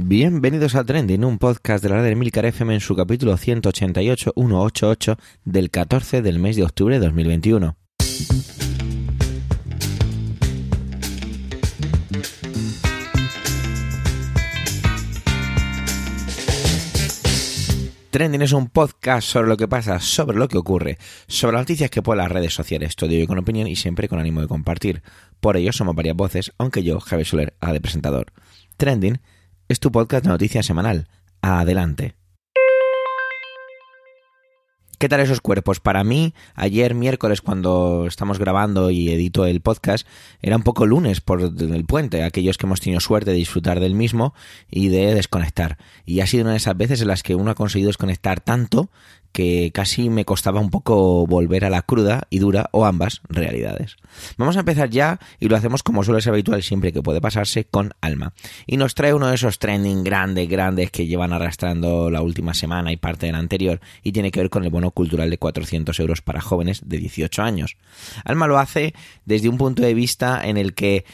Bienvenidos a Trending, un podcast de la red de Milcar FM en su capítulo 188, 188 del 14 del mes de octubre de 2021. Trending es un podcast sobre lo que pasa, sobre lo que ocurre, sobre las noticias que ponen las redes sociales, todo ello con opinión y siempre con ánimo de compartir. Por ello somos varias voces, aunque yo, Javier Soler, a de presentador. Trending es tu podcast de noticias semanal. Adelante. ¿Qué tal esos cuerpos? Para mí, ayer miércoles cuando estamos grabando y edito el podcast, era un poco lunes por el puente, aquellos que hemos tenido suerte de disfrutar del mismo y de desconectar. Y ha sido una de esas veces en las que uno ha conseguido desconectar tanto que casi me costaba un poco volver a la cruda y dura o ambas realidades. Vamos a empezar ya y lo hacemos como suele ser habitual siempre que puede pasarse con Alma. Y nos trae uno de esos trending grandes, grandes que llevan arrastrando la última semana y parte de la anterior y tiene que ver con el bono cultural de 400 euros para jóvenes de 18 años. Alma lo hace desde un punto de vista en el que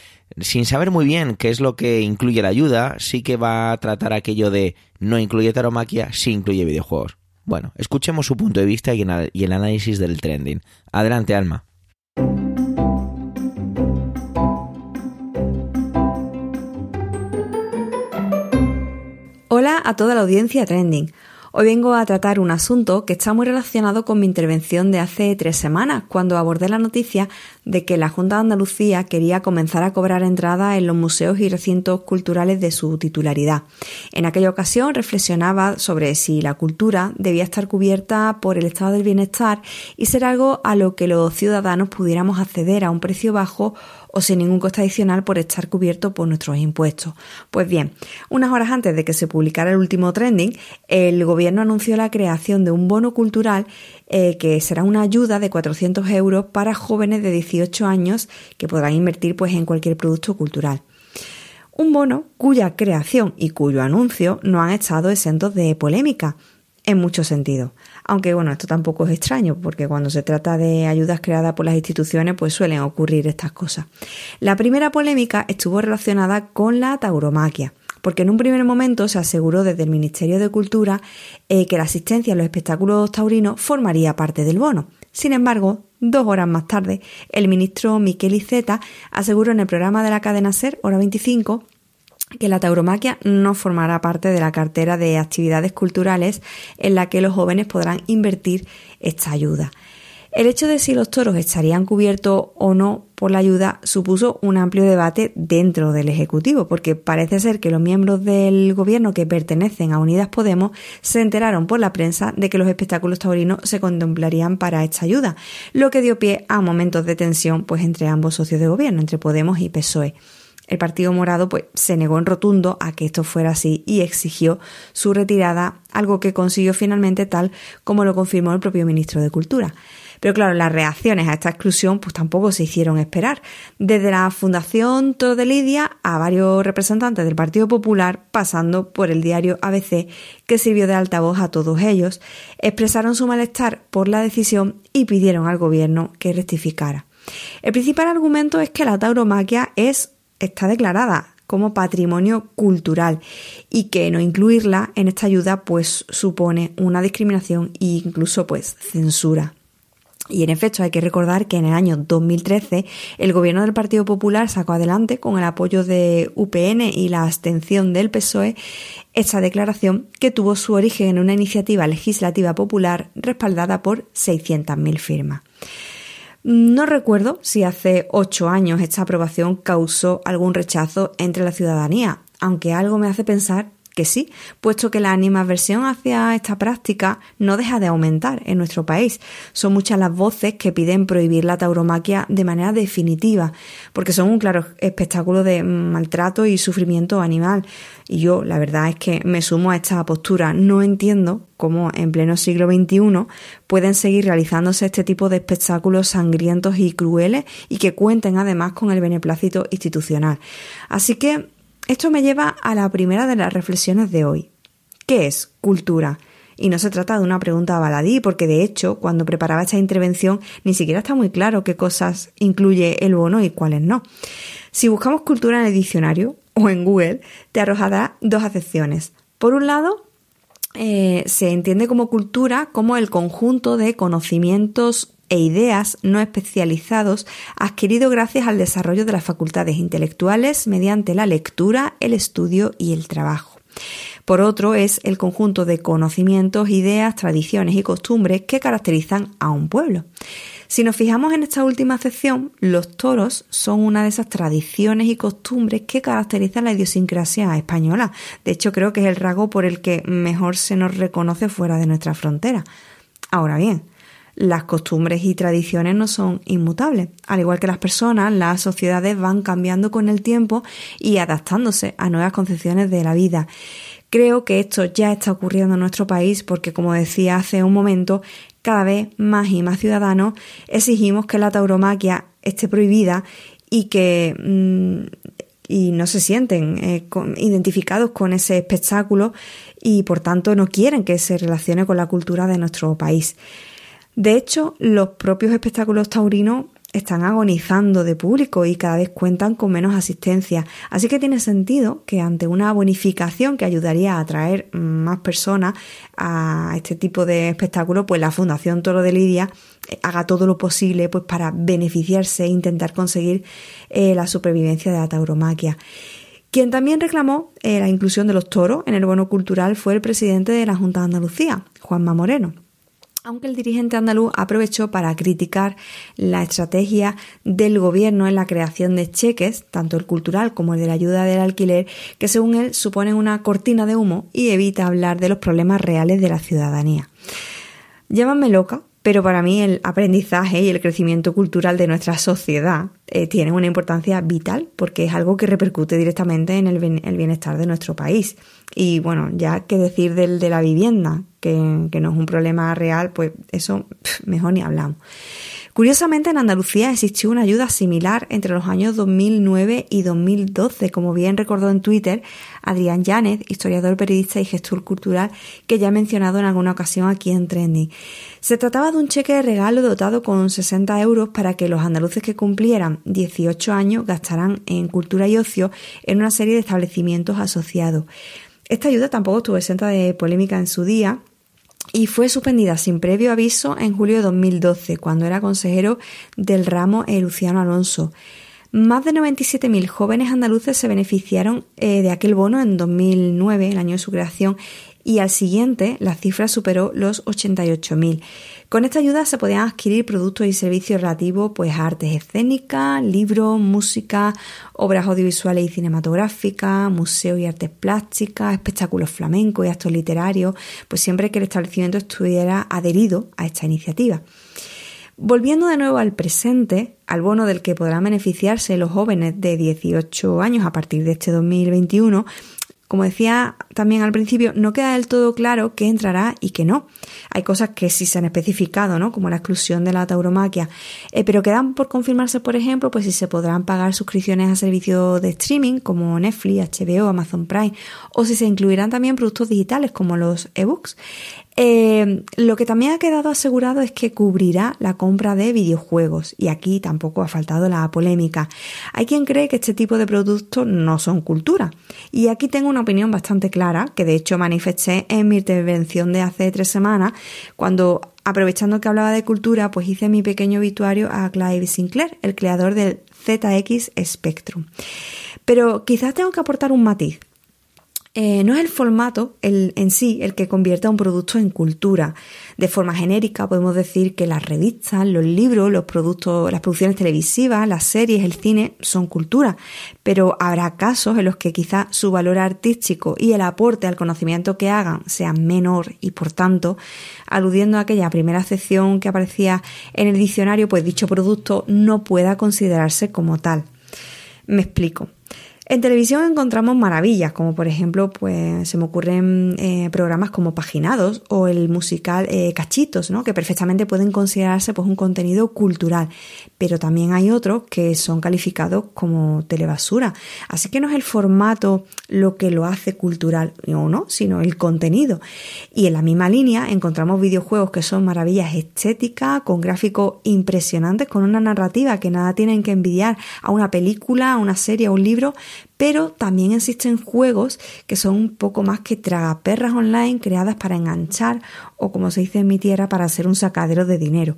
sin saber muy bien qué es lo que incluye la ayuda, sí que va a tratar aquello de no incluye taromaquia, sí incluye videojuegos. Bueno, escuchemos su punto de vista y, el análisis del trending. Adelante, Alma. Hola a toda la audiencia trending. Hoy vengo a tratar un asunto que está muy relacionado con mi intervención de hace tres semanas, cuando abordé la noticia de que la Junta de Andalucía quería comenzar a cobrar entrada en los museos y recintos culturales de su titularidad. En aquella ocasión reflexionaba sobre si la cultura debía estar cubierta por el estado del bienestar y ser algo a lo que los ciudadanos pudiéramos acceder a un precio bajo o sin ningún coste adicional por estar cubierto por nuestros impuestos. Pues bien, unas horas antes de que se publicara el último trending, el gobierno anunció la creación de un bono cultural eh, que será una ayuda de 400 euros para jóvenes de 18 años que podrán invertir pues, en cualquier producto cultural. Un bono cuya creación y cuyo anuncio no han estado exentos de polémica en muchos sentidos. Aunque bueno, esto tampoco es extraño, porque cuando se trata de ayudas creadas por las instituciones, pues suelen ocurrir estas cosas. La primera polémica estuvo relacionada con la tauromaquia porque en un primer momento se aseguró desde el Ministerio de Cultura eh, que la asistencia a los espectáculos taurinos formaría parte del bono. Sin embargo, dos horas más tarde, el ministro Miquel Iceta aseguró en el programa de la cadena SER, hora 25, que la tauromaquia no formará parte de la cartera de actividades culturales en la que los jóvenes podrán invertir esta ayuda. El hecho de si los toros estarían cubiertos o no por la ayuda supuso un amplio debate dentro del Ejecutivo, porque parece ser que los miembros del gobierno que pertenecen a Unidas Podemos se enteraron por la prensa de que los espectáculos taurinos se contemplarían para esta ayuda, lo que dio pie a momentos de tensión pues entre ambos socios de gobierno, entre Podemos y PSOE. El Partido Morado pues, se negó en rotundo a que esto fuera así y exigió su retirada, algo que consiguió finalmente tal como lo confirmó el propio ministro de Cultura. Pero claro, las reacciones a esta exclusión pues tampoco se hicieron esperar. Desde la Fundación Todo de Lidia a varios representantes del Partido Popular, pasando por el diario ABC, que sirvió de altavoz a todos ellos, expresaron su malestar por la decisión y pidieron al gobierno que rectificara. El principal argumento es que la tauromaquia es está declarada como patrimonio cultural y que no incluirla en esta ayuda pues supone una discriminación e incluso pues censura. Y en efecto hay que recordar que en el año 2013 el gobierno del Partido Popular sacó adelante con el apoyo de UPN y la abstención del PSOE esta declaración que tuvo su origen en una iniciativa legislativa popular respaldada por 600.000 firmas. No recuerdo si hace ocho años esta aprobación causó algún rechazo entre la ciudadanía, aunque algo me hace pensar que sí, puesto que la animadversión hacia esta práctica no deja de aumentar en nuestro país. Son muchas las voces que piden prohibir la tauromaquia de manera definitiva, porque son un claro espectáculo de maltrato y sufrimiento animal. Y yo, la verdad es que me sumo a esta postura. No entiendo cómo en pleno siglo XXI pueden seguir realizándose este tipo de espectáculos sangrientos y crueles y que cuenten además con el beneplácito institucional. Así que esto me lleva a la primera de las reflexiones de hoy. ¿Qué es cultura? Y no se trata de una pregunta baladí, porque de hecho, cuando preparaba esta intervención, ni siquiera está muy claro qué cosas incluye el bono y cuáles no. Si buscamos cultura en el diccionario, o en Google, te arrojará dos acepciones. Por un lado, eh, se entiende como cultura como el conjunto de conocimientos e ideas no especializados adquiridos gracias al desarrollo de las facultades intelectuales mediante la lectura, el estudio y el trabajo. Por otro, es el conjunto de conocimientos, ideas, tradiciones y costumbres que caracterizan a un pueblo. Si nos fijamos en esta última sección, los toros son una de esas tradiciones y costumbres que caracterizan la idiosincrasia española. De hecho, creo que es el rasgo por el que mejor se nos reconoce fuera de nuestra frontera. Ahora bien, las costumbres y tradiciones no son inmutables. Al igual que las personas, las sociedades van cambiando con el tiempo y adaptándose a nuevas concepciones de la vida. Creo que esto ya está ocurriendo en nuestro país porque, como decía hace un momento, cada vez más y más ciudadanos exigimos que la tauromaquia esté prohibida y que mm, y no se sienten eh, identificados con ese espectáculo y por tanto no quieren que se relacione con la cultura de nuestro país. De hecho, los propios espectáculos taurinos están agonizando de público y cada vez cuentan con menos asistencia. Así que tiene sentido que ante una bonificación que ayudaría a atraer más personas a este tipo de espectáculos, pues la Fundación Toro de Lidia eh, haga todo lo posible pues para beneficiarse e intentar conseguir eh, la supervivencia de la tauromaquia. Quien también reclamó eh, la inclusión de los toros en el bono cultural fue el presidente de la Junta de Andalucía, Juanma Moreno aunque el dirigente andaluz aprovechó para criticar la estrategia del gobierno en la creación de cheques, tanto el cultural como el de la ayuda del alquiler, que según él suponen una cortina de humo y evita hablar de los problemas reales de la ciudadanía. Llámame loca, pero para mí el aprendizaje y el crecimiento cultural de nuestra sociedad eh, tienen una importancia vital porque es algo que repercute directamente en el, bienestar de nuestro país. Y bueno, ya que decir del de la vivienda, que, no es un problema real, pues eso mejor ni hablamos. Curiosamente, en Andalucía existió una ayuda similar entre los años 2009 y 2012, como bien recordó en Twitter Adrián Yánez, historiador, periodista y gestor cultural, que ya he mencionado en alguna ocasión aquí en Trending. Se trataba de un cheque de regalo dotado con 60 euros para que los andaluces que cumplieran 18 años gastaran en cultura y ocio en una serie de establecimientos asociados. Esta ayuda tampoco estuvo exenta de polémica en su día, y fue suspendida sin previo aviso en julio de 2012, cuando era consejero del ramo Luciano Alonso. Más de 97.000 jóvenes andaluces se beneficiaron eh, de aquel bono en 2009, el año de su creación, y al siguiente la cifra superó los 88.000. Con esta ayuda se podían adquirir productos y servicios relativos pues, a artes escénicas, libros, música, obras audiovisuales y cinematográficas, museos y artes plásticas, espectáculos flamencos y actos literarios, pues siempre que el establecimiento estuviera adherido a esta iniciativa. Volviendo de nuevo al presente, al bono del que podrán beneficiarse los jóvenes de 18 años a partir de este 2021, como decía también al principio, no queda del todo claro qué entrará y qué no. Hay cosas que sí se han especificado, ¿no? Como la exclusión de la tauromaquia, eh, pero quedan por confirmarse, por ejemplo, pues si se podrán pagar suscripciones a servicios de streaming como Netflix, HBO, Amazon Prime, o si se incluirán también productos digitales como los ebooks. Eh, lo que también ha quedado asegurado es que cubrirá la compra de videojuegos y aquí tampoco ha faltado la polémica. Hay quien cree que este tipo de productos no son cultura y aquí tengo una opinión bastante clara que de hecho manifesté en mi intervención de hace tres semanas cuando aprovechando que hablaba de cultura pues hice mi pequeño obituario a Clive Sinclair, el creador del ZX Spectrum. Pero quizás tengo que aportar un matiz eh, no es el formato en sí el que convierta un producto en cultura. De forma genérica podemos decir que las revistas, los libros, los productos, las producciones televisivas, las series, el cine son cultura, pero habrá casos en los que quizá su valor artístico y el aporte al conocimiento que hagan sea menor y por tanto, aludiendo a aquella primera sección que aparecía en el diccionario, pues dicho producto no pueda considerarse como tal. Me explico. En televisión encontramos maravillas, como por ejemplo, pues se me ocurren eh, programas como Paginados o el musical eh, Cachitos, ¿no? que perfectamente pueden considerarse pues un contenido cultural, pero también hay otros que son calificados como telebasura. Así que no es el formato lo que lo hace cultural o no, sino el contenido. Y en la misma línea encontramos videojuegos que son maravillas estéticas, con gráficos impresionantes, con una narrativa que nada tienen que envidiar a una película, a una serie, a un libro pero también existen juegos que son un poco más que tragaperras online creadas para enganchar o como se dice en mi tierra para hacer un sacadero de dinero.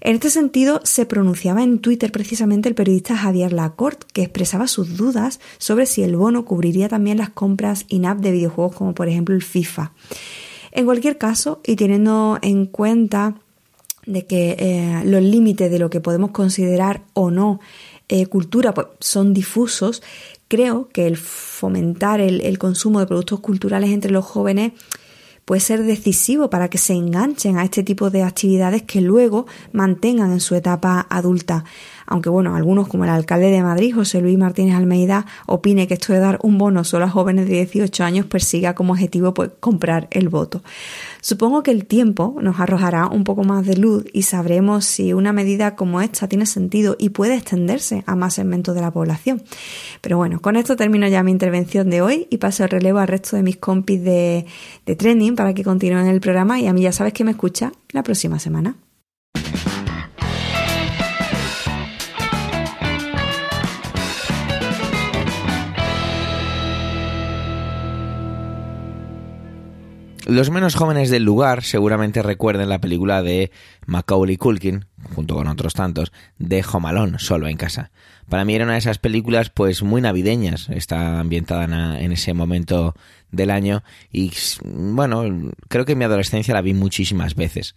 En este sentido se pronunciaba en Twitter precisamente el periodista Javier Lacorte que expresaba sus dudas sobre si el bono cubriría también las compras in-app de videojuegos como por ejemplo el FIFA. En cualquier caso, y teniendo en cuenta de que eh, los límites de lo que podemos considerar o no eh, cultura pues, son difusos, creo que el fomentar el, consumo de productos culturales entre los jóvenes puede ser decisivo para que se enganchen a este tipo de actividades que luego mantengan en su etapa adulta aunque bueno, algunos como el alcalde de Madrid, José Luis Martínez Almeida, opine que esto de dar un bono solo a jóvenes de 18 años persiga como objetivo pues comprar el voto. Supongo que el tiempo nos arrojará un poco más de luz y sabremos si una medida como esta tiene sentido y puede extenderse a más segmentos de la población. Pero bueno, con esto termino ya mi intervención de hoy y paso el relevo al resto de mis compis de, de trending para que continúen el programa y a mí ya sabes que me escucha la próxima semana. Los menos jóvenes del lugar seguramente recuerden la película de Macaulay Culkin, junto con otros tantos, de Jomalón, solo en casa. Para mí era una de esas películas pues muy navideñas, está ambientada en ese momento del año y bueno, creo que en mi adolescencia la vi muchísimas veces.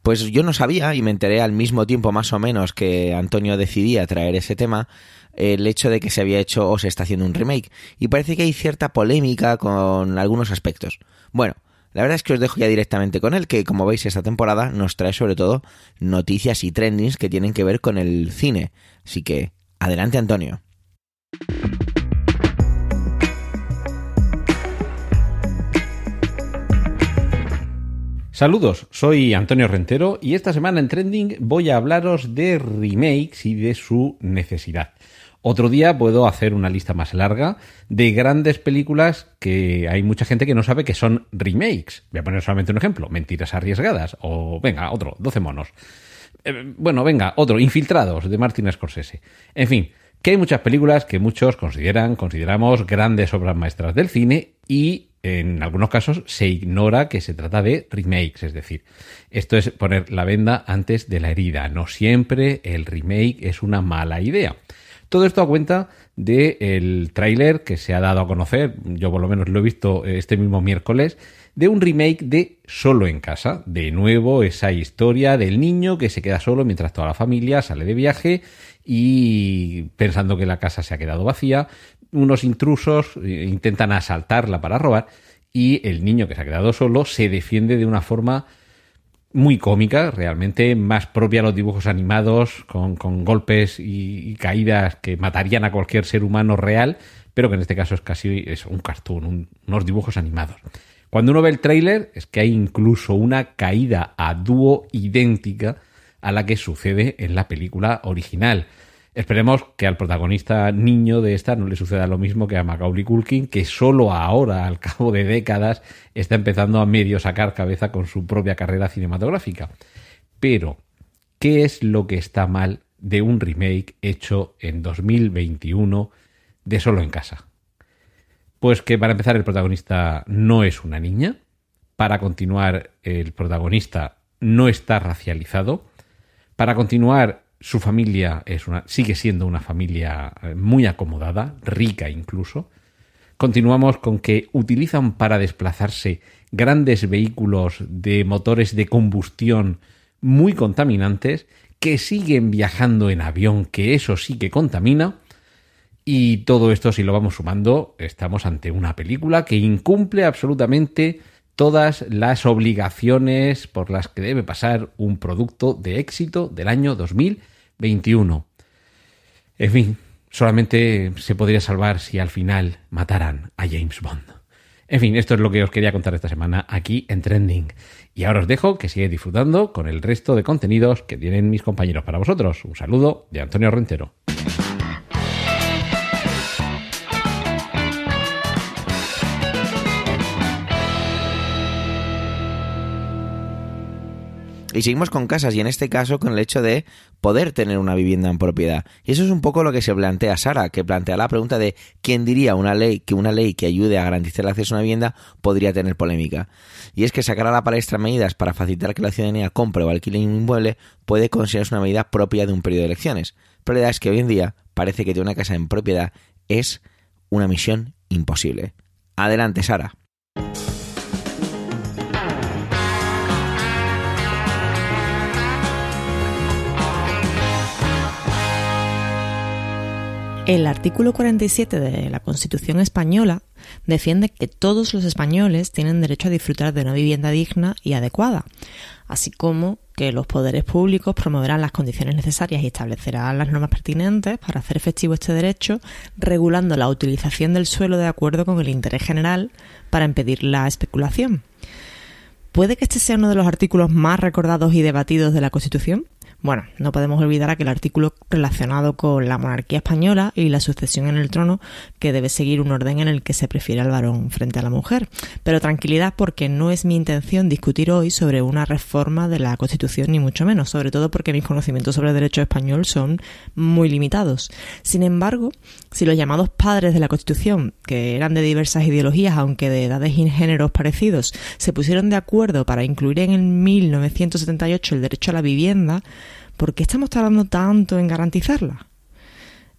Pues yo no sabía y me enteré al mismo tiempo más o menos que Antonio decidía traer ese tema el hecho de que se había hecho o se está haciendo un remake y parece que hay cierta polémica con algunos aspectos. Bueno, la verdad es que os dejo ya directamente con él, que como veis esta temporada nos trae sobre todo noticias y trendings que tienen que ver con el cine. Así que, adelante Antonio. Saludos, soy Antonio Rentero y esta semana en Trending voy a hablaros de remakes y de su necesidad. Otro día puedo hacer una lista más larga de grandes películas que hay mucha gente que no sabe que son remakes. Voy a poner solamente un ejemplo, Mentiras arriesgadas o venga, otro, 12 monos. Eh, bueno, venga, otro, Infiltrados de Martin Scorsese. En fin, que hay muchas películas que muchos consideran, consideramos grandes obras maestras del cine y en algunos casos se ignora que se trata de remakes, es decir, esto es poner la venda antes de la herida. No siempre el remake es una mala idea. Todo esto a cuenta del tráiler que se ha dado a conocer, yo por lo menos lo he visto este mismo miércoles, de un remake de Solo en casa. De nuevo, esa historia del niño que se queda solo mientras toda la familia sale de viaje y pensando que la casa se ha quedado vacía, unos intrusos eh, intentan asaltarla para robar y el niño que se ha quedado solo se defiende de una forma muy cómica, realmente más propia a los dibujos animados, con, golpes y, caídas que matarían a cualquier ser humano real, pero que en este caso es casi un cartoon, unos dibujos animados. Cuando uno ve el tráiler es que hay incluso una caída a dúo idéntica a la que sucede en la película original. Esperemos que al protagonista niño de esta no le suceda lo mismo que a Macaulay Culkin, que solo ahora, al cabo de décadas, está empezando a medio sacar cabeza con su propia carrera cinematográfica. Pero, ¿qué es lo que está mal de un remake hecho en 2021 de Solo en Casa? Pues que para empezar el protagonista no es una niña, para continuar el protagonista no está racializado, para continuar su familia es una, sigue siendo una familia eh, muy acomodada, rica incluso. Continuamos con que utilizan para desplazarse grandes vehículos de motores de combustión muy contaminantes que siguen viajando en avión, que eso sí que contamina. Y todo esto, si lo vamos sumando, estamos ante una película que incumple absolutamente todas las obligaciones por las que debe pasar un producto de éxito del año 2000 21. En fin, solamente se podría salvar si al final mataran a James Bond. En fin, esto es lo que os quería contar esta semana aquí en Trending. Y ahora os dejo que sigáis disfrutando con el resto de contenidos que tienen mis compañeros para vosotros. Un saludo de Antonio Rentero. Y seguimos con casas y en este caso con el hecho de poder tener una vivienda en propiedad. Y eso es un poco lo que se plantea Sara, que plantea la pregunta de quién diría una ley que una ley que ayude a garantizar el acceso a una vivienda podría tener polémica. Y es que sacar a la palestra medidas para facilitar que la ciudadanía compre o alquile un inmueble puede considerarse una medida propia de un periodo de elecciones. Pero la verdad es que hoy en día parece que tener una casa en propiedad es una misión imposible. Adelante, Sara. El artículo 47 de la Constitución española defiende que todos los españoles tienen derecho a disfrutar de una vivienda digna y adecuada, así como que los poderes públicos promoverán las condiciones necesarias y establecerán las normas pertinentes para hacer efectivo este derecho, regulando la utilización del suelo de acuerdo con el interés general para impedir la especulación. ¿Puede que este sea uno de los artículos más recordados y debatidos de la Constitución? Bueno, no podemos olvidar aquel artículo relacionado con la monarquía española y la sucesión en el trono que debe seguir un orden en el que se prefiere al varón frente a la mujer. Pero tranquilidad porque no es mi intención discutir hoy sobre una reforma de la Constitución ni mucho menos, sobre todo porque mis conocimientos sobre el derecho español son muy limitados. Sin embargo, si los llamados padres de la Constitución, que eran de diversas ideologías aunque de edades y géneros parecidos, se pusieron de acuerdo para incluir en el 1978 el derecho a la vivienda, ¿por qué estamos tardando tanto en garantizarla?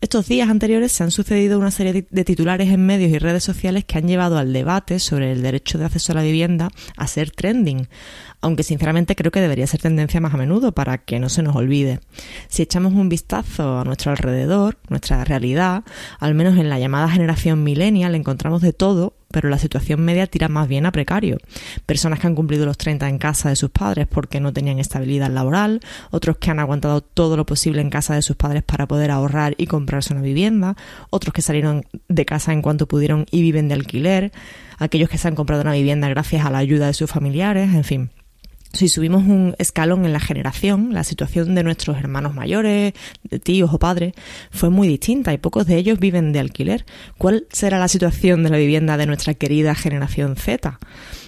Estos días anteriores se han sucedido una serie de titulares en medios y redes sociales que han llevado al debate sobre el derecho de acceso a la vivienda a ser trending, aunque sinceramente creo que debería ser tendencia más a menudo para que no se nos olvide. Si echamos un vistazo a nuestro alrededor, nuestra realidad, al menos en la llamada generación millennial encontramos de todo pero la situación media tira más bien a precario. Personas que han cumplido los 30 en casa de sus padres porque no tenían estabilidad laboral, otros que han aguantado todo lo posible en casa de sus padres para poder ahorrar y comprarse una vivienda, otros que salieron de casa en cuanto pudieron y viven de alquiler, aquellos que se han comprado una vivienda gracias a la ayuda de sus familiares, en fin. Si subimos un escalón en la generación, la situación de nuestros hermanos mayores, de tíos o padres, fue muy distinta y pocos de ellos viven de alquiler. ¿Cuál será la situación de la vivienda de nuestra querida generación Z?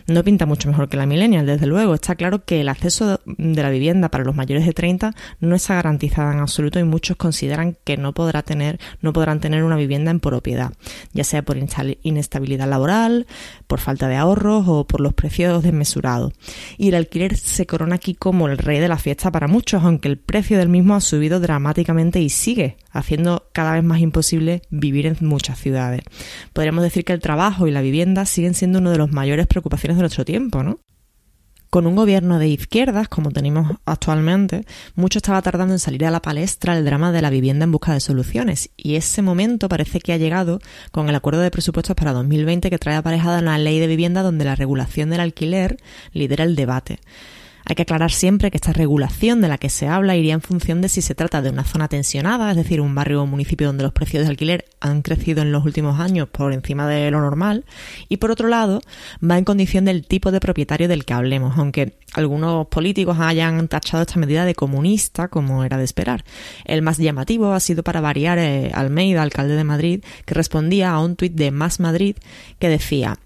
No pinta mucho mejor que la millennial, desde luego. Está claro que el acceso de la vivienda para los mayores de 30 no está garantizada en absoluto y muchos consideran que no podrá tener, no podrán tener una vivienda en propiedad, ya sea por inestabilidad laboral, por falta de ahorros o por los precios desmesurados. Y el alquiler se corona aquí como el rey de la fiesta para muchos, aunque el precio del mismo ha subido dramáticamente y sigue haciendo cada vez más imposible vivir en muchas ciudades. Podríamos decir que el trabajo y la vivienda siguen siendo una de las mayores preocupaciones de nuestro tiempo, ¿no? Con un gobierno de izquierdas, como tenemos actualmente, mucho estaba tardando en salir a la palestra el drama de la vivienda en busca de soluciones, y ese momento parece que ha llegado con el acuerdo de presupuestos para 2020 que trae aparejada una ley de vivienda donde la regulación del alquiler lidera el debate. Hay que aclarar siempre que esta regulación de la que se habla iría en función de si se trata de una zona tensionada, es decir, un barrio o municipio donde los precios de alquiler han crecido en los últimos años por encima de lo normal, y por otro lado, va en condición del tipo de propietario del que hablemos, aunque algunos políticos hayan tachado esta medida de comunista, como era de esperar. El más llamativo ha sido para variar eh, Almeida, alcalde de Madrid, que respondía a un tuit de Más Madrid que decía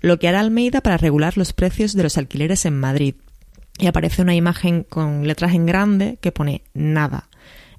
lo que hará Almeida para regular los precios de los alquileres en Madrid y aparece una imagen con letras en grande que pone nada.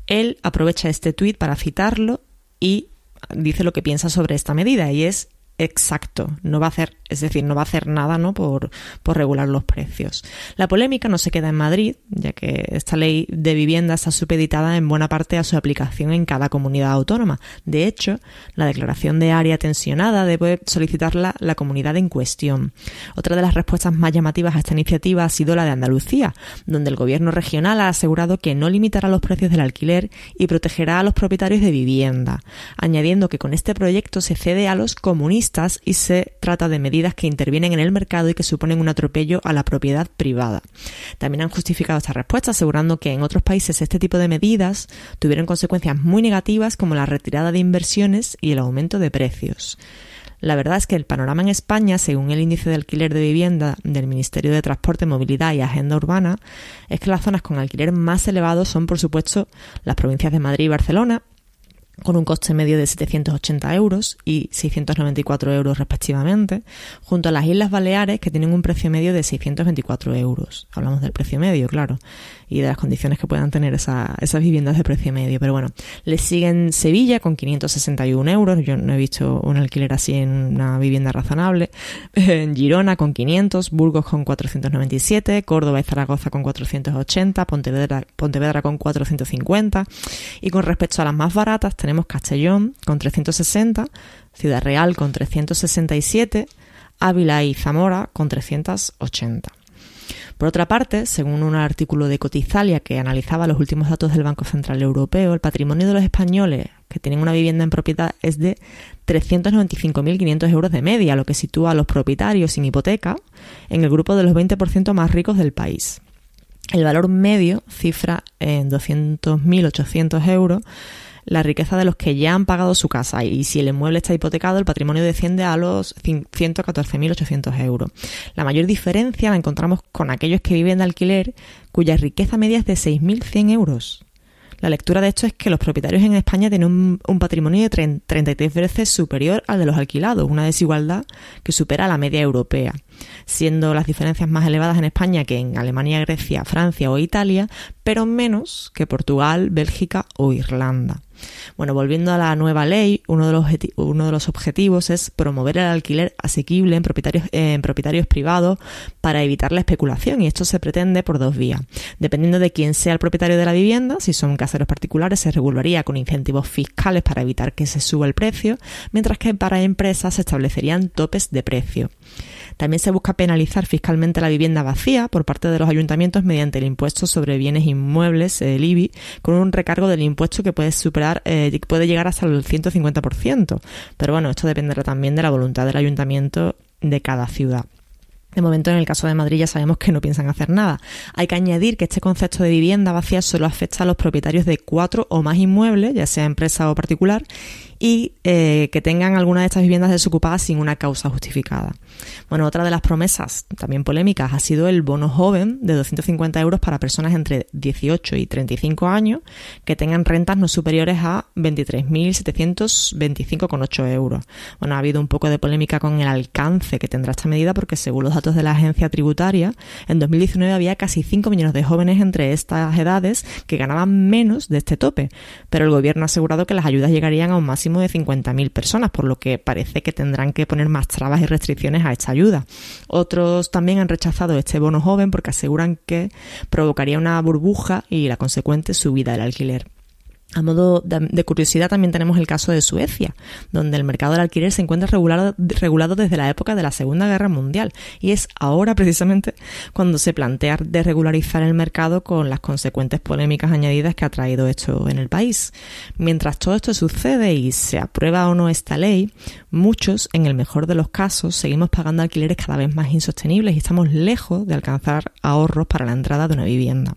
Él aprovecha este tuit para citarlo y dice lo que piensa sobre esta medida y es exacto, no va a hacer, es decir, no va a hacer nada ¿no? por, por regular los precios. La polémica no se queda en Madrid, ya que esta ley de vivienda está supeditada en buena parte a su aplicación en cada comunidad autónoma. De hecho, la declaración de área tensionada debe solicitarla la comunidad en cuestión. Otra de las respuestas más llamativas a esta iniciativa ha sido la de Andalucía, donde el gobierno regional ha asegurado que no limitará los precios del alquiler y protegerá a los propietarios de vivienda, añadiendo que con este proyecto se cede a los comunistas y se trata de medidas que intervienen en el mercado y que suponen un atropello a la propiedad privada. También han justificado esta respuesta asegurando que en otros países este tipo de medidas tuvieron consecuencias muy negativas como la retirada de inversiones y el aumento de precios. La verdad es que el panorama en España, según el índice de alquiler de vivienda del Ministerio de Transporte, Movilidad y Agenda Urbana, es que las zonas con alquiler más elevado son, por supuesto, las provincias de Madrid y Barcelona, con un coste medio de 780 euros y 694 euros respectivamente, junto a las Islas Baleares que tienen un precio medio de 624 euros. Hablamos del precio medio, claro, y de las condiciones que puedan tener esas viviendas de precio medio. Pero bueno, le siguen Sevilla con 561 euros, yo no he visto un alquiler así en una vivienda razonable, en Girona con 500, Burgos con 497, Córdoba y Zaragoza con 480, Pontevedra, Pontevedra con 450 y con respecto a las más baratas tenemos Castellón con 360, Ciudad Real con 367, Ávila y Zamora con 380. Por otra parte, según un artículo de Cotizalia que analizaba los últimos datos del Banco Central Europeo, el patrimonio de los españoles que tienen una vivienda en propiedad es de 395.500 euros de media, lo que sitúa a los propietarios sin hipoteca en el grupo de los 20% más ricos del país. El valor medio cifra en 200.800 euros la riqueza de los que ya han pagado su casa y si el inmueble está hipotecado, el patrimonio desciende a los 114.800 euros. La mayor diferencia la encontramos con aquellos que viven de alquiler cuya riqueza media es de 6.100 euros. La lectura de esto es que los propietarios en España tienen un, patrimonio de 33 veces superior al de los alquilados, una desigualdad que supera la media europea, siendo las diferencias más elevadas en España que en Alemania, Grecia, Francia o Italia, pero menos que Portugal, Bélgica o Irlanda. Bueno, volviendo a la nueva ley, uno de los, uno de los objetivos es promover el alquiler asequible en propietarios, en propietarios privados para evitar la especulación y esto se pretende por dos vías. Dependiendo de quién sea el propietario de la vivienda, si son caseros particulares se regularía con incentivos fiscales para evitar que se suba el precio, mientras que para empresas se establecerían topes de precio. También se busca penalizar fiscalmente la vivienda vacía por parte de los ayuntamientos mediante el impuesto sobre bienes inmuebles, el IBI, con un recargo del impuesto que puede superar, eh, puede llegar hasta el 150%. Pero bueno, esto dependerá también de la voluntad del ayuntamiento de cada ciudad. De momento, en el caso de Madrid ya sabemos que no piensan hacer nada. Hay que añadir que este concepto de vivienda vacía solo afecta a los propietarios de cuatro o más inmuebles, ya sea empresa o particular, y eh, que tengan alguna de estas viviendas desocupadas sin una causa justificada. Bueno, otra de las promesas, también polémicas, ha sido el bono joven de 250 euros para personas entre 18 y 35 años que tengan rentas no superiores a 23.725,8 euros. Bueno, ha habido un poco de polémica con el alcance que tendrá esta medida porque según los datos de la agencia tributaria, en 2019 había casi 5 millones de jóvenes entre estas edades que ganaban menos de este tope, pero el gobierno ha asegurado que las ayudas llegarían a un máximo de 50.000 personas, por lo que parece que tendrán que poner más trabas y restricciones a esta ayuda. Otros también han rechazado este bono joven porque aseguran que provocaría una burbuja y la consecuente subida del alquiler. A modo de curiosidad también tenemos el caso de Suecia, donde el mercado del alquiler se encuentra regulado, regulado, desde la época de la Segunda Guerra Mundial y es ahora precisamente cuando se plantea desregularizar el mercado con las consecuentes polémicas añadidas que ha traído esto en el país. Mientras todo esto sucede y se aprueba o no esta ley, muchos, en el mejor de los casos, seguimos pagando alquileres cada vez más insostenibles y estamos lejos de alcanzar ahorros para la entrada de una vivienda.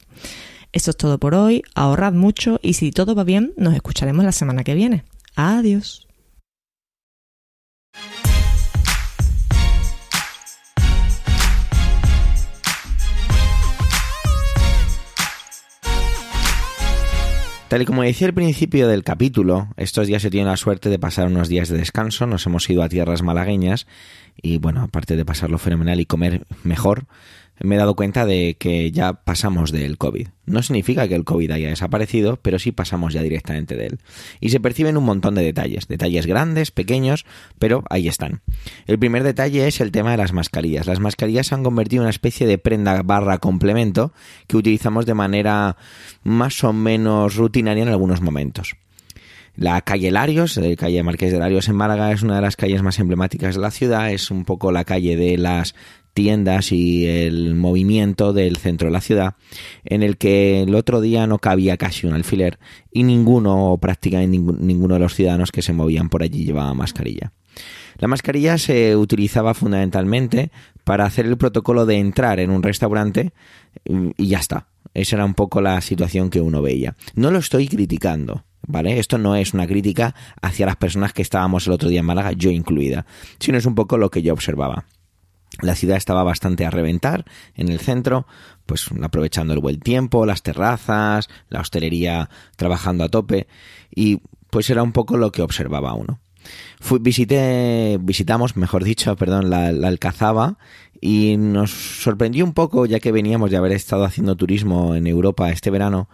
Eso es todo por hoy, ahorrad mucho y si todo va bien, nos escucharemos la semana que viene. Adiós. Tal y como decía al principio del capítulo, estos días se tiene la suerte de pasar unos días de descanso, nos hemos ido a tierras malagueñas y bueno, aparte de pasarlo fenomenal y comer mejor, me he dado cuenta de que ya pasamos del COVID. No significa que el COVID haya desaparecido, pero sí pasamos ya directamente de él. Y se perciben un montón de detalles, detalles grandes, pequeños, pero ahí están. El primer detalle es el tema de las mascarillas. Las mascarillas se han convertido en una especie de prenda barra complemento que utilizamos de manera más o menos rutinaria en algunos momentos. La calle Larios, la calle Marqués de Larios en Málaga, es una de las calles más emblemáticas de la ciudad, es un poco la calle de las tiendas y el movimiento del centro de la ciudad, en el que el otro día no cabía casi un alfiler y ninguno, o prácticamente ninguno de los ciudadanos que se movían por allí llevaba mascarilla. La mascarilla se utilizaba fundamentalmente para hacer el protocolo de entrar en un restaurante y ya está. Esa era un poco la situación que uno veía. No lo estoy criticando, ¿vale? Esto no es una crítica hacia las personas que estábamos el otro día en Málaga, yo incluida, sino es un poco lo que yo observaba. La ciudad estaba bastante a reventar en el centro, pues aprovechando el buen tiempo, las terrazas, la hostelería trabajando a tope y pues era un poco lo que observaba uno. Fui, visité, visitamos, mejor dicho, perdón, la, la, Alcazaba y nos sorprendió un poco, ya que veníamos de haber estado haciendo turismo en Europa este verano,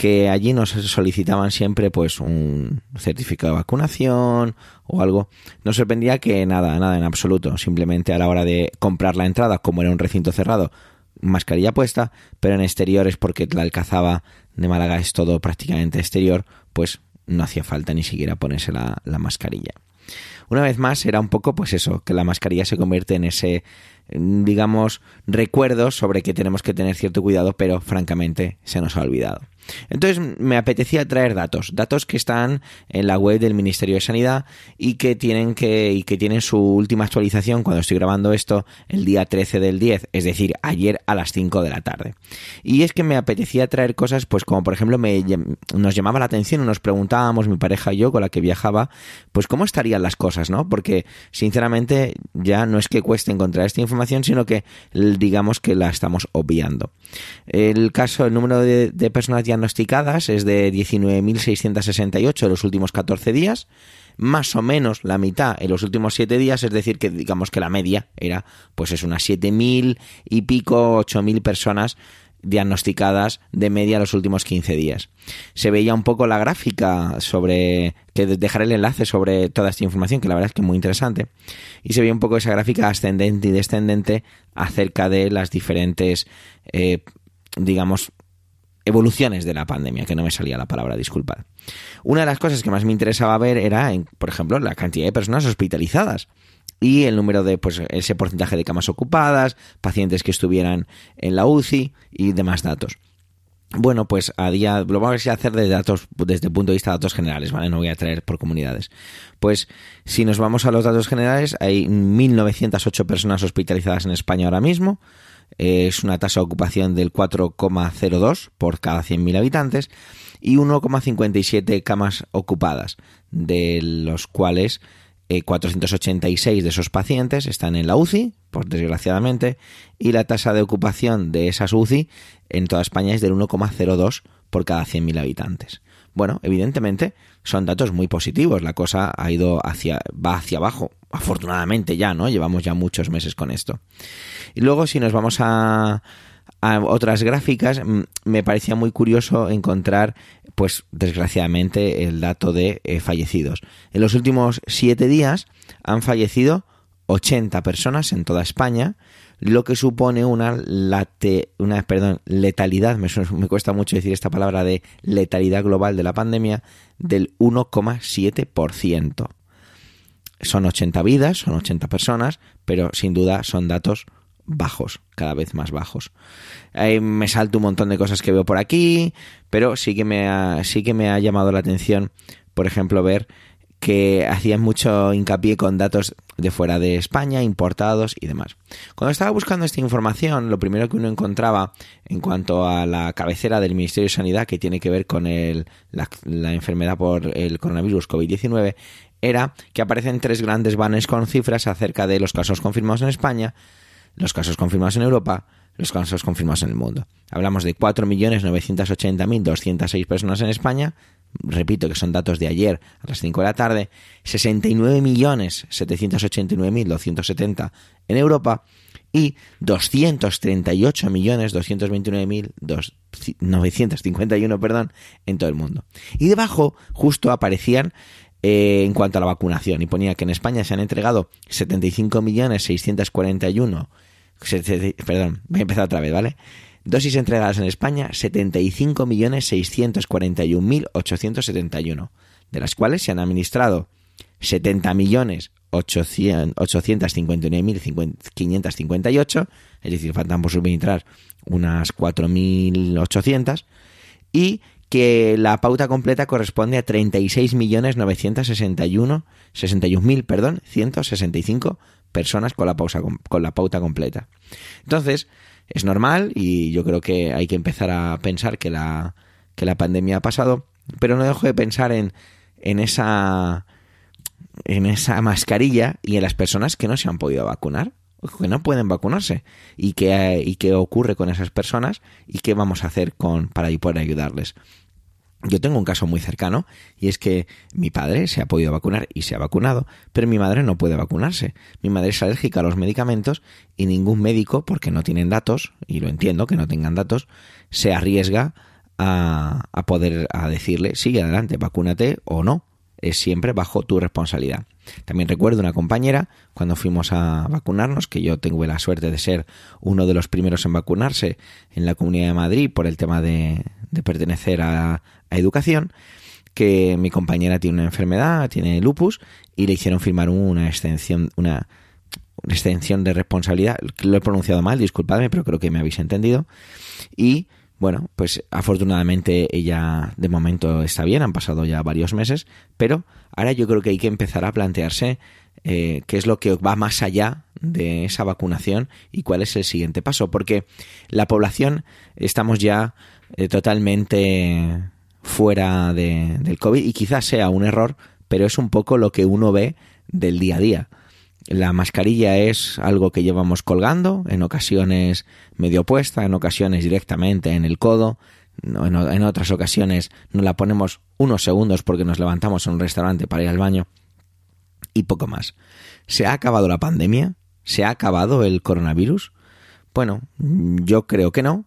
que allí nos solicitaban siempre pues un certificado de vacunación o algo. Nos sorprendía que nada, nada en absoluto. Simplemente a la hora de comprar la entrada, como era un recinto cerrado, mascarilla puesta, pero en exteriores, porque la Alcazaba de Málaga es todo prácticamente exterior, pues no hacía falta ni siquiera ponerse la, la mascarilla. Una vez más era un poco pues eso, que la mascarilla se convierte en ese digamos recuerdo sobre que tenemos que tener cierto cuidado, pero francamente se nos ha olvidado. Entonces me apetecía traer datos, datos que están en la web del Ministerio de Sanidad y que tienen que y que tienen su última actualización cuando estoy grabando esto el día 13 del 10, es decir, ayer a las 5 de la tarde. Y es que me apetecía traer cosas pues como por ejemplo nos llamaba la atención, nos preguntábamos mi pareja y yo con la que viajaba, pues cómo estarían las cosas, ¿no? Porque sinceramente ya no es que cueste encontrar esta información, sino que digamos que la estamos obviando. El caso, el número de, personas diagnosticadas es de 19.668 en los últimos 14 días, más o menos la mitad en los últimos 7 días, es decir, que digamos que la media era, pues es unas 7.000 y pico, 8.000 personas diagnosticadas de media los últimos 15 días. Se veía un poco la gráfica sobre, que dejaré el enlace sobre toda esta información, que la verdad es que es muy interesante, y se veía un poco esa gráfica ascendente y descendente acerca de las diferentes, eh, digamos, evoluciones de la pandemia, que no me salía la palabra, disculpad. Una de las cosas que más me interesaba ver era, por ejemplo, la cantidad de personas hospitalizadas y el número de, pues, ese porcentaje de camas ocupadas, pacientes que estuvieran en la UCI y demás datos. Bueno, pues a día lo vamos a hacer desde datos, desde el punto de vista de datos generales, ¿vale? No voy a traer por comunidades. Pues si nos vamos a los datos generales, hay 1.908 personas hospitalizadas en España ahora mismo, es una tasa de ocupación del 4,02 por cada 100.000 habitantes y 1,57 camas ocupadas, de los cuales 486 eh, de esos pacientes están en la UCI, por desgraciadamente, y la tasa de ocupación de esas UCI en toda España es del 1,02 por cada 100.000 habitantes. Bueno, evidentemente son datos muy positivos, la cosa ha ido hacia va hacia abajo, afortunadamente ya, ¿no? Llevamos ya muchos meses con esto. Y luego si nos vamos a, a otras gráficas, me parecía muy curioso encontrar, pues desgraciadamente, el dato de eh, fallecidos. En los últimos siete días han fallecido 80 personas en toda España, lo que supone una, una perdón, letalidad, me, me cuesta mucho decir esta palabra de letalidad global de la pandemia, del 1,7%. Son 80 vidas, son 80 personas, pero sin duda son datos bajos, cada vez más bajos. me salto un montón de cosas que veo por aquí, pero sí que me ha, sí que me ha llamado la atención, por ejemplo, ver que hacían mucho hincapié con datos de fuera de España, importados y demás. Cuando estaba buscando esta información, lo primero que uno encontraba en cuanto a la cabecera del Ministerio de Sanidad que tiene que ver con el, la, la enfermedad por el coronavirus COVID-19 era que aparecen tres grandes banners con cifras acerca de los casos confirmados en España, los casos confirmados en Europa, los casos confirmados en el mundo. Hablamos de 4.980.206 personas en España, repito que son datos de ayer a las 5 de la tarde, 69.789.270 en Europa y 238.229.951 perdón, en todo el mundo. Y debajo justo aparecían eh, en cuanto a la vacunación y ponía que en España se han entregado 75.641 perdón, voy a empezar otra vez, ¿vale? Dosis entregadas en España 75.641.871, de las cuales se han administrado 70.859.558, es decir, faltan por suministrar unas 4.800, y que la pauta completa corresponde a 36.961.061.000, perdón, 165 personas con la, pausa, con la pauta completa. Entonces, es normal y yo creo que hay que empezar a pensar que la, que la pandemia ha pasado, pero no dejo de pensar en, en esa en esa mascarilla y en las personas que no se han podido vacunar que no pueden vacunarse. Y qué, y ocurre con esas personas y qué vamos a hacer con para poder ayudarles Yo tengo un caso muy cercano y es que mi padre se ha podido vacunar y se ha vacunado, pero mi madre no puede vacunarse. Mi madre es alérgica a los medicamentos y ningún médico, porque no tienen datos, y lo entiendo que no tengan datos, se arriesga a, a poder a decirle, sigue adelante, vacúnate o no. Es siempre bajo tu responsabilidad. También recuerdo una compañera cuando fuimos a vacunarnos, que yo tengo la suerte de ser uno de los primeros en vacunarse en la Comunidad de Madrid por el tema de, de pertenecer a, a educación, que mi compañera tiene una enfermedad, tiene lupus, y le hicieron firmar una extensión, una, extensión de responsabilidad. Lo he pronunciado mal, disculpadme, pero creo que me habéis entendido. Y bueno, pues afortunadamente ella de momento está bien, han pasado ya varios meses, pero ahora yo creo que hay que empezar a plantearse eh, qué es lo que va más allá de esa vacunación y cuál es el siguiente paso, porque la población estamos ya eh, totalmente fuera de, del COVID y quizás sea un error, pero es un poco lo que uno ve del día a día. La mascarilla es algo que llevamos colgando, en ocasiones medio puesta, en ocasiones directamente en el codo, en, otras ocasiones nos la ponemos unos segundos porque nos levantamos en un restaurante para ir al baño y poco más. ¿Se ha acabado la pandemia? ¿Se ha acabado el coronavirus? Bueno, yo creo que no,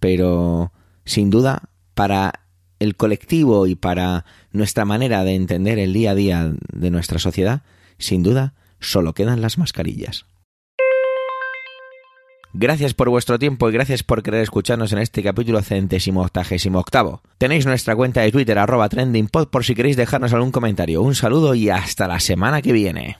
pero sin duda para el colectivo y para nuestra manera de entender el día a día de nuestra sociedad, sin duda, solo quedan las mascarillas. Gracias por vuestro tiempo y gracias por querer escucharnos en este capítulo centésimo octagésimo octavo. Tenéis nuestra cuenta de Twitter arroba trendingpod por si queréis dejarnos algún comentario. Un saludo y hasta la semana que viene.